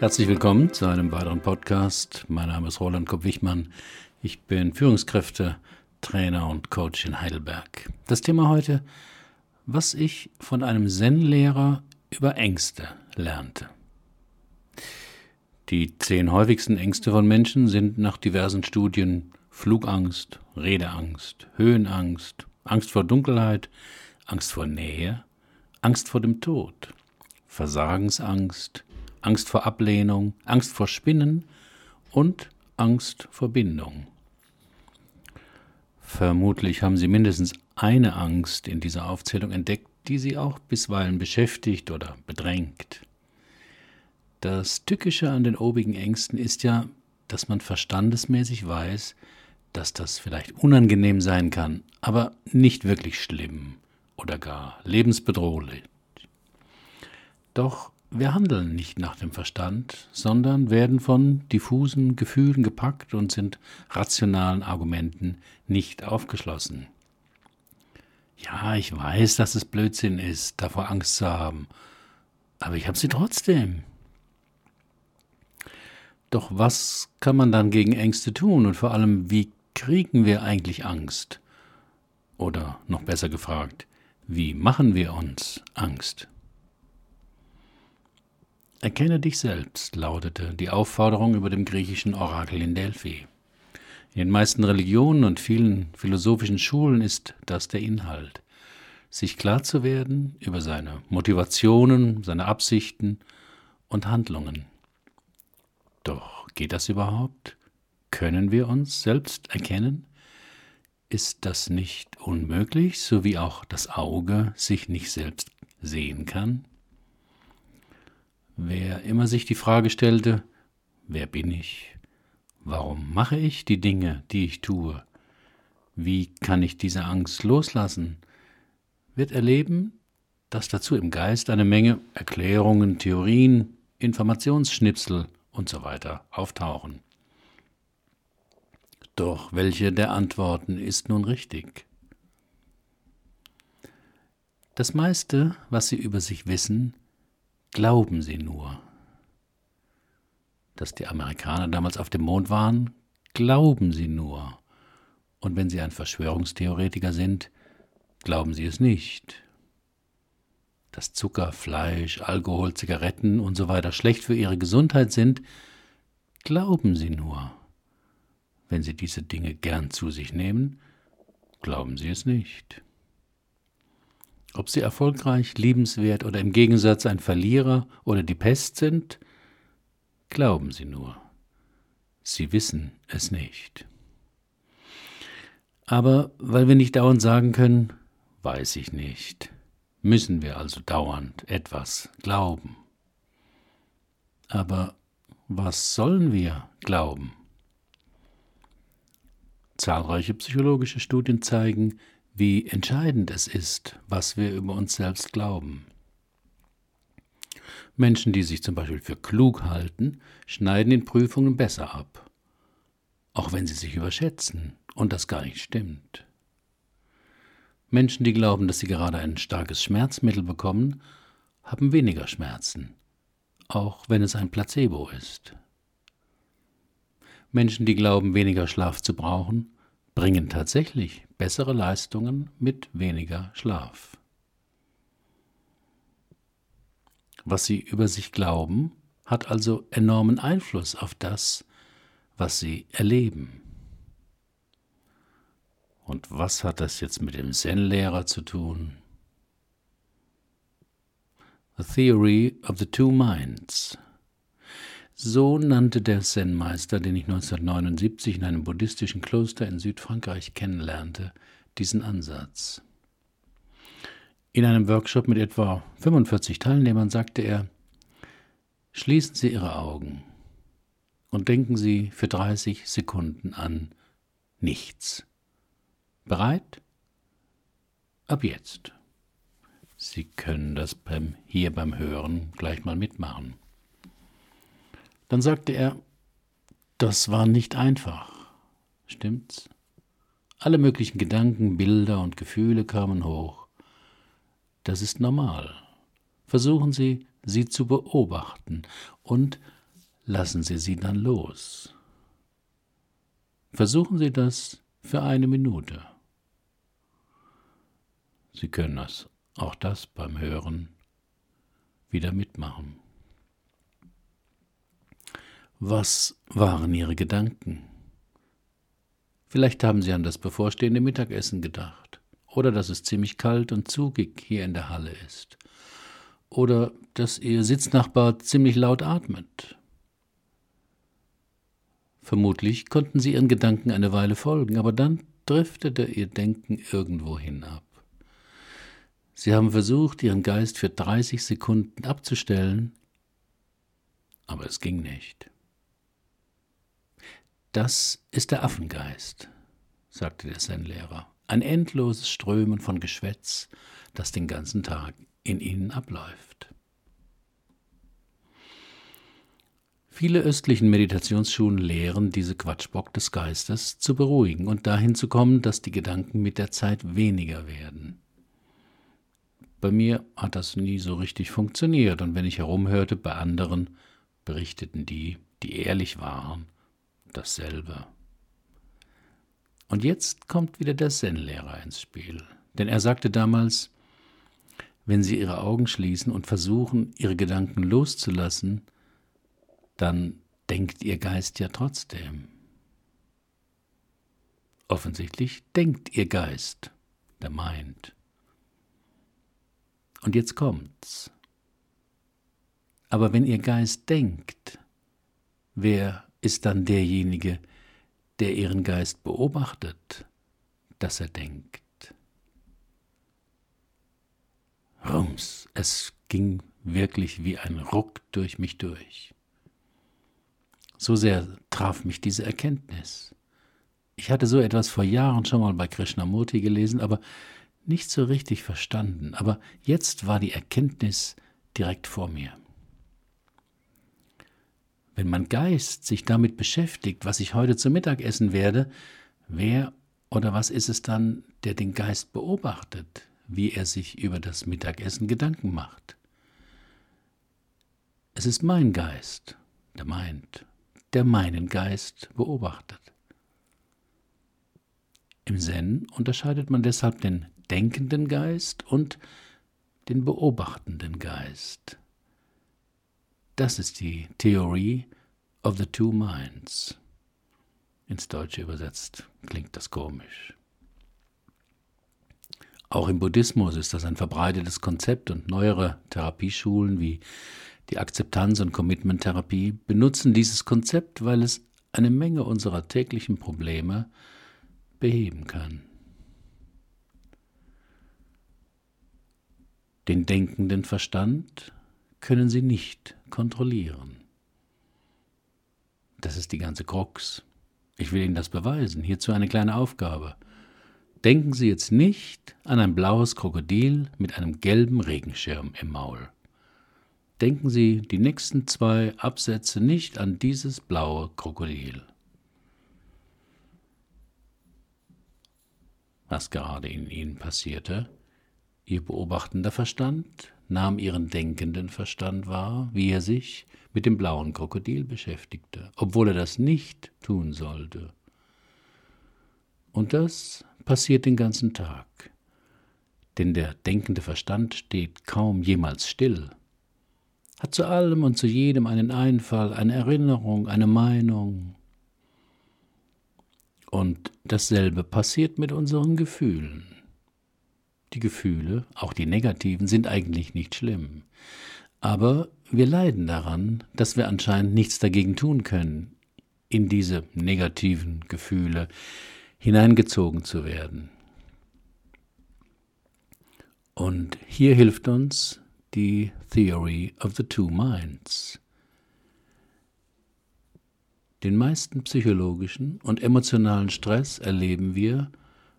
Herzlich willkommen zu einem weiteren Podcast. Mein Name ist Roland Kopp-Wichmann. Ich bin Führungskräfte, Trainer und Coach in Heidelberg. Das Thema heute, was ich von einem Zen-Lehrer über Ängste lernte. Die zehn häufigsten Ängste von Menschen sind nach diversen Studien Flugangst, Redeangst, Höhenangst, Angst vor Dunkelheit, Angst vor Nähe, Angst vor dem Tod, Versagensangst, Angst vor Ablehnung, Angst vor Spinnen und Angst vor Bindung. Vermutlich haben Sie mindestens eine Angst in dieser Aufzählung entdeckt, die Sie auch bisweilen beschäftigt oder bedrängt. Das Tückische an den obigen Ängsten ist ja, dass man verstandesmäßig weiß, dass das vielleicht unangenehm sein kann, aber nicht wirklich schlimm oder gar lebensbedrohlich. Doch wir handeln nicht nach dem Verstand, sondern werden von diffusen Gefühlen gepackt und sind rationalen Argumenten nicht aufgeschlossen. Ja, ich weiß, dass es Blödsinn ist, davor Angst zu haben, aber ich habe sie trotzdem. Doch was kann man dann gegen Ängste tun und vor allem, wie kriegen wir eigentlich Angst? Oder noch besser gefragt, wie machen wir uns Angst? Erkenne dich selbst, lautete die Aufforderung über dem griechischen Orakel in Delphi. In den meisten Religionen und vielen philosophischen Schulen ist das der Inhalt. Sich klar zu werden über seine Motivationen, seine Absichten und Handlungen. Doch geht das überhaupt? Können wir uns selbst erkennen? Ist das nicht unmöglich, so wie auch das Auge sich nicht selbst sehen kann? Wer immer sich die Frage stellte, wer bin ich? Warum mache ich die Dinge, die ich tue? Wie kann ich diese Angst loslassen? wird erleben, dass dazu im Geist eine Menge Erklärungen, Theorien, Informationsschnipsel usw. So auftauchen. Doch welche der Antworten ist nun richtig? Das meiste, was Sie über sich wissen, Glauben Sie nur. Dass die Amerikaner damals auf dem Mond waren, glauben Sie nur. Und wenn Sie ein Verschwörungstheoretiker sind, glauben Sie es nicht. Dass Zucker, Fleisch, Alkohol, Zigaretten und so weiter schlecht für Ihre Gesundheit sind, glauben Sie nur. Wenn Sie diese Dinge gern zu sich nehmen, glauben Sie es nicht. Ob sie erfolgreich, liebenswert oder im Gegensatz ein Verlierer oder die Pest sind, glauben sie nur. Sie wissen es nicht. Aber weil wir nicht dauernd sagen können, weiß ich nicht, müssen wir also dauernd etwas glauben. Aber was sollen wir glauben? Zahlreiche psychologische Studien zeigen, wie entscheidend es ist, was wir über uns selbst glauben. Menschen, die sich zum Beispiel für klug halten, schneiden in Prüfungen besser ab, auch wenn sie sich überschätzen und das gar nicht stimmt. Menschen, die glauben, dass sie gerade ein starkes Schmerzmittel bekommen, haben weniger Schmerzen, auch wenn es ein Placebo ist. Menschen, die glauben, weniger Schlaf zu brauchen, bringen tatsächlich bessere Leistungen mit weniger Schlaf. Was sie über sich glauben, hat also enormen Einfluss auf das, was sie erleben. Und was hat das jetzt mit dem Zen-Lehrer zu tun? The Theory of the Two Minds so nannte der Zen-Meister, den ich 1979 in einem buddhistischen Kloster in Südfrankreich kennenlernte, diesen Ansatz. In einem Workshop mit etwa 45 Teilnehmern sagte er, Schließen Sie Ihre Augen und denken Sie für 30 Sekunden an nichts. Bereit? Ab jetzt. Sie können das beim, hier beim Hören gleich mal mitmachen. Dann sagte er, das war nicht einfach. Stimmt's? Alle möglichen Gedanken, Bilder und Gefühle kamen hoch. Das ist normal. Versuchen Sie, sie zu beobachten und lassen Sie sie dann los. Versuchen Sie das für eine Minute. Sie können das, auch das beim Hören wieder mitmachen. Was waren Ihre Gedanken? Vielleicht haben Sie an das bevorstehende Mittagessen gedacht, oder dass es ziemlich kalt und zugig hier in der Halle ist, oder dass Ihr Sitznachbar ziemlich laut atmet. Vermutlich konnten Sie Ihren Gedanken eine Weile folgen, aber dann driftete Ihr Denken irgendwo hinab. Sie haben versucht, Ihren Geist für 30 Sekunden abzustellen, aber es ging nicht. Das ist der Affengeist, sagte der Zen-Lehrer. Ein endloses Strömen von Geschwätz, das den ganzen Tag in ihnen abläuft. Viele östlichen Meditationsschulen lehren, diese Quatschbock des Geistes zu beruhigen und dahin zu kommen, dass die Gedanken mit der Zeit weniger werden. Bei mir hat das nie so richtig funktioniert, und wenn ich herumhörte bei anderen, berichteten die, die ehrlich waren, dasselbe. Und jetzt kommt wieder der Zen-Lehrer ins Spiel, denn er sagte damals, wenn Sie Ihre Augen schließen und versuchen, Ihre Gedanken loszulassen, dann denkt Ihr Geist ja trotzdem. Offensichtlich denkt Ihr Geist, der meint. Und jetzt kommt's. Aber wenn Ihr Geist denkt, wer ist dann derjenige, der ihren Geist beobachtet, dass er denkt. Rums, es ging wirklich wie ein Ruck durch mich durch. So sehr traf mich diese Erkenntnis. Ich hatte so etwas vor Jahren schon mal bei Krishnamurti gelesen, aber nicht so richtig verstanden. Aber jetzt war die Erkenntnis direkt vor mir. Wenn mein Geist sich damit beschäftigt, was ich heute zu Mittag essen werde, wer oder was ist es dann, der den Geist beobachtet, wie er sich über das Mittagessen Gedanken macht? Es ist mein Geist, der meint, der meinen Geist beobachtet. Im Zen unterscheidet man deshalb den denkenden Geist und den beobachtenden Geist. Das ist die Theorie of the Two Minds. Ins Deutsche übersetzt klingt das komisch. Auch im Buddhismus ist das ein verbreitetes Konzept und neuere Therapieschulen wie die Akzeptanz- und Commitment-Therapie benutzen dieses Konzept, weil es eine Menge unserer täglichen Probleme beheben kann. Den denkenden Verstand können sie nicht kontrollieren. Das ist die ganze Krux. Ich will Ihnen das beweisen. Hierzu eine kleine Aufgabe. Denken Sie jetzt nicht an ein blaues Krokodil mit einem gelben Regenschirm im Maul. Denken Sie die nächsten zwei Absätze nicht an dieses blaue Krokodil. Was gerade in Ihnen passierte, Ihr beobachtender Verstand nahm ihren denkenden Verstand wahr, wie er sich mit dem blauen Krokodil beschäftigte, obwohl er das nicht tun sollte. Und das passiert den ganzen Tag, denn der denkende Verstand steht kaum jemals still, hat zu allem und zu jedem einen Einfall, eine Erinnerung, eine Meinung. Und dasselbe passiert mit unseren Gefühlen. Die Gefühle, auch die negativen, sind eigentlich nicht schlimm. Aber wir leiden daran, dass wir anscheinend nichts dagegen tun können, in diese negativen Gefühle hineingezogen zu werden. Und hier hilft uns die Theory of the Two Minds. Den meisten psychologischen und emotionalen Stress erleben wir,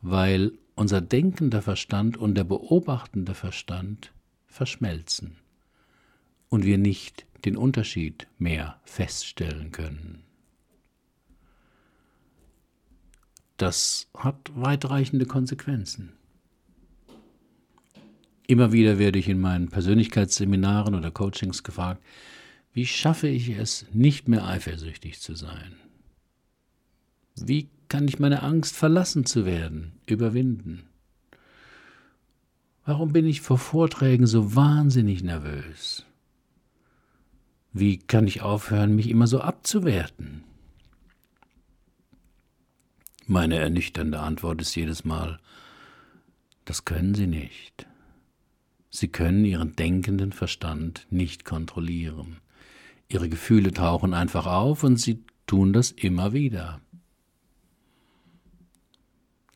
weil unser denkender Verstand und der beobachtende Verstand verschmelzen und wir nicht den Unterschied mehr feststellen können. Das hat weitreichende Konsequenzen. Immer wieder werde ich in meinen Persönlichkeitsseminaren oder Coachings gefragt, Wie schaffe ich es, nicht mehr eifersüchtig zu sein? Wie kann ich meine Angst, verlassen zu werden, überwinden? Warum bin ich vor Vorträgen so wahnsinnig nervös? Wie kann ich aufhören, mich immer so abzuwerten? Meine ernüchternde Antwort ist jedes Mal, das können Sie nicht. Sie können Ihren denkenden Verstand nicht kontrollieren. Ihre Gefühle tauchen einfach auf und Sie tun das immer wieder.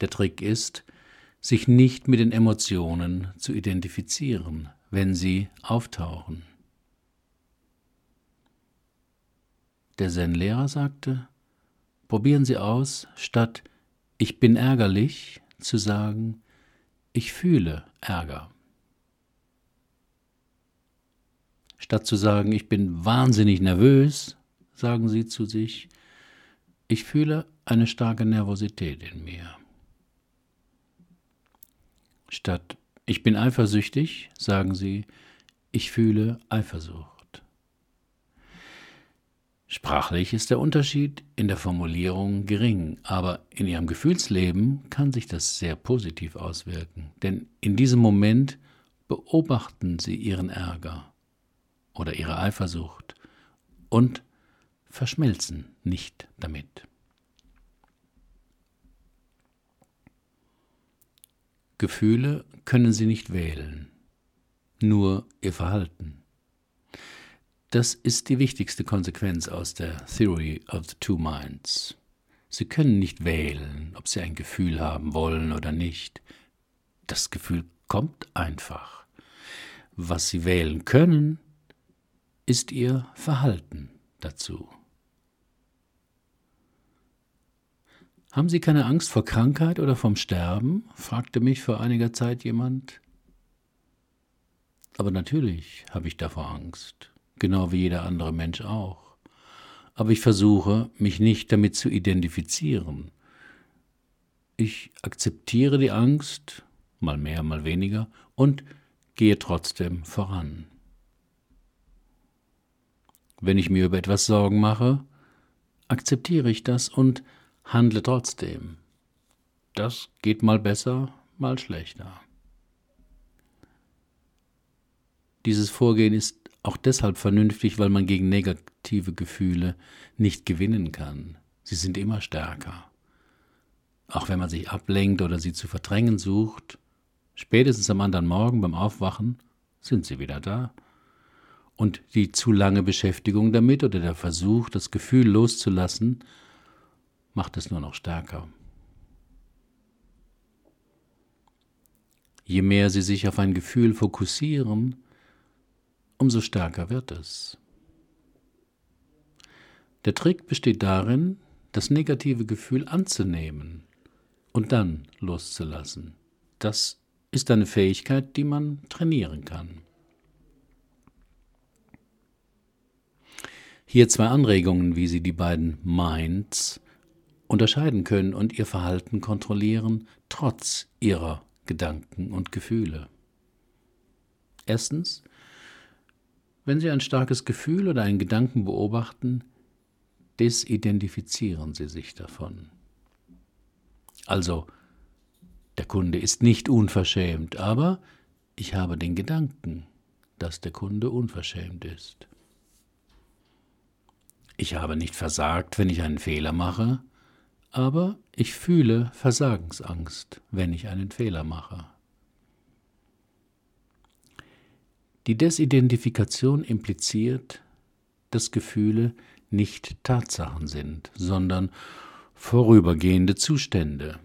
Der Trick ist, sich nicht mit den Emotionen zu identifizieren, wenn sie auftauchen. Der Zen-Lehrer sagte, probieren Sie aus, statt ich bin ärgerlich zu sagen, ich fühle Ärger. Statt zu sagen, ich bin wahnsinnig nervös, sagen Sie zu sich, ich fühle eine starke Nervosität in mir. Statt ich bin eifersüchtig, sagen Sie, ich fühle Eifersucht. Sprachlich ist der Unterschied in der Formulierung gering, aber in Ihrem Gefühlsleben kann sich das sehr positiv auswirken, denn in diesem Moment beobachten Sie Ihren Ärger oder Ihre Eifersucht und verschmelzen nicht damit. Gefühle können sie nicht wählen, nur ihr Verhalten. Das ist die wichtigste Konsequenz aus der Theory of the Two Minds. Sie können nicht wählen, ob sie ein Gefühl haben wollen oder nicht. Das Gefühl kommt einfach. Was sie wählen können, ist ihr Verhalten dazu. Haben Sie keine Angst vor Krankheit oder vom Sterben? fragte mich vor einiger Zeit jemand. Aber natürlich habe ich davor Angst, genau wie jeder andere Mensch auch. Aber ich versuche, mich nicht damit zu identifizieren. Ich akzeptiere die Angst, mal mehr, mal weniger, und gehe trotzdem voran. Wenn ich mir über etwas Sorgen mache, akzeptiere ich das und handle trotzdem. Das geht mal besser, mal schlechter. Dieses Vorgehen ist auch deshalb vernünftig, weil man gegen negative Gefühle nicht gewinnen kann. Sie sind immer stärker. Auch wenn man sich ablenkt oder sie zu verdrängen sucht, spätestens am anderen Morgen beim Aufwachen sind sie wieder da. Und die zu lange Beschäftigung damit oder der Versuch, das Gefühl loszulassen, macht es nur noch stärker. Je mehr Sie sich auf ein Gefühl fokussieren, umso stärker wird es. Der Trick besteht darin, das negative Gefühl anzunehmen und dann loszulassen. Das ist eine Fähigkeit, die man trainieren kann. Hier zwei Anregungen, wie Sie die beiden Minds unterscheiden können und ihr Verhalten kontrollieren, trotz ihrer Gedanken und Gefühle. Erstens, wenn Sie ein starkes Gefühl oder einen Gedanken beobachten, desidentifizieren Sie sich davon. Also, der Kunde ist nicht unverschämt, aber ich habe den Gedanken, dass der Kunde unverschämt ist. Ich habe nicht versagt, wenn ich einen Fehler mache, aber ich fühle Versagensangst, wenn ich einen Fehler mache. Die Desidentifikation impliziert, dass Gefühle nicht Tatsachen sind, sondern vorübergehende Zustände.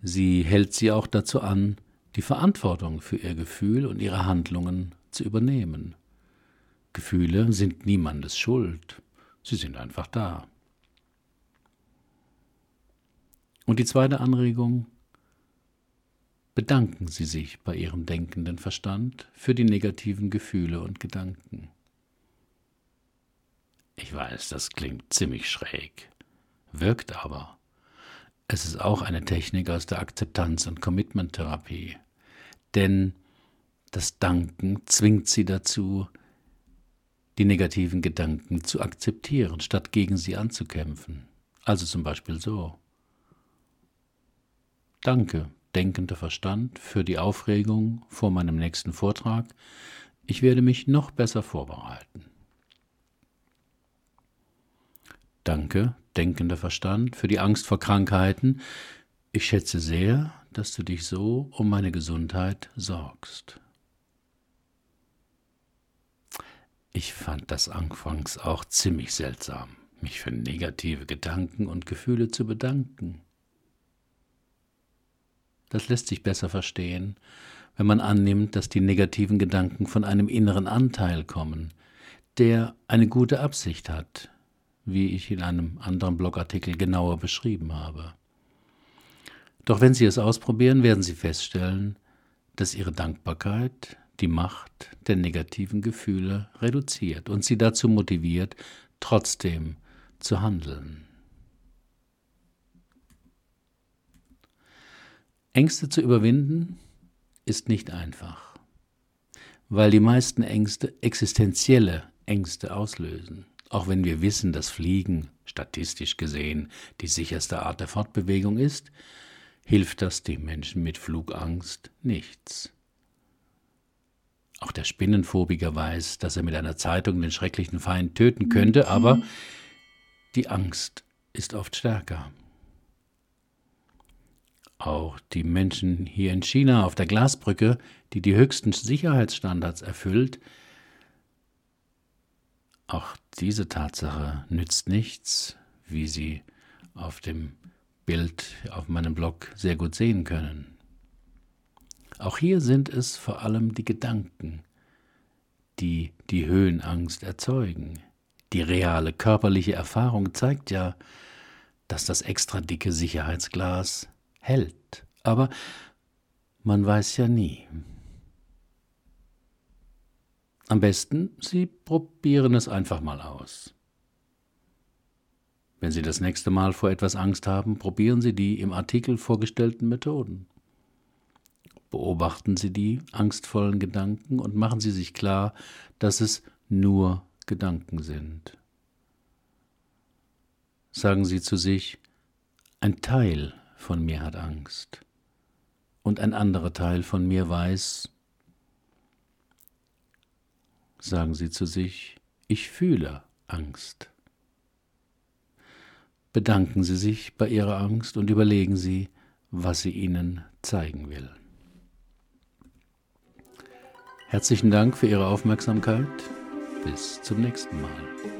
Sie hält sie auch dazu an, die Verantwortung für ihr Gefühl und ihre Handlungen zu übernehmen. Gefühle sind niemandes Schuld, sie sind einfach da. Und die zweite Anregung, bedanken Sie sich bei Ihrem denkenden Verstand für die negativen Gefühle und Gedanken. Ich weiß, das klingt ziemlich schräg, wirkt aber. Es ist auch eine Technik aus der Akzeptanz- und Commitment-Therapie. Denn das Danken zwingt sie dazu, die negativen Gedanken zu akzeptieren, statt gegen sie anzukämpfen. Also zum Beispiel so. Danke, denkender Verstand, für die Aufregung vor meinem nächsten Vortrag. Ich werde mich noch besser vorbereiten. Danke, denkender Verstand, für die Angst vor Krankheiten. Ich schätze sehr, dass du dich so um meine Gesundheit sorgst. Ich fand das anfangs auch ziemlich seltsam, mich für negative Gedanken und Gefühle zu bedanken. Das lässt sich besser verstehen, wenn man annimmt, dass die negativen Gedanken von einem inneren Anteil kommen, der eine gute Absicht hat, wie ich in einem anderen Blogartikel genauer beschrieben habe. Doch wenn Sie es ausprobieren, werden Sie feststellen, dass Ihre Dankbarkeit die Macht der negativen Gefühle reduziert und Sie dazu motiviert, trotzdem zu handeln. Ängste zu überwinden ist nicht einfach, weil die meisten Ängste existenzielle Ängste auslösen. Auch wenn wir wissen, dass Fliegen statistisch gesehen die sicherste Art der Fortbewegung ist, hilft das dem Menschen mit Flugangst nichts. Auch der Spinnenphobiker weiß, dass er mit einer Zeitung den schrecklichen Feind töten könnte, aber die Angst ist oft stärker. Auch die Menschen hier in China auf der Glasbrücke, die die höchsten Sicherheitsstandards erfüllt, auch diese Tatsache nützt nichts, wie Sie auf dem Bild auf meinem Blog sehr gut sehen können. Auch hier sind es vor allem die Gedanken, die die Höhenangst erzeugen. Die reale körperliche Erfahrung zeigt ja, dass das extra dicke Sicherheitsglas hält. Aber man weiß ja nie. Am besten, Sie probieren es einfach mal aus. Wenn Sie das nächste Mal vor etwas Angst haben, probieren Sie die im Artikel vorgestellten Methoden. Beobachten Sie die angstvollen Gedanken und machen Sie sich klar, dass es nur Gedanken sind. Sagen Sie zu sich, ein Teil von mir hat Angst und ein anderer Teil von mir weiß, sagen Sie zu sich, ich fühle Angst. Bedanken Sie sich bei Ihrer Angst und überlegen Sie, was sie Ihnen zeigen will. Herzlichen Dank für Ihre Aufmerksamkeit. Bis zum nächsten Mal.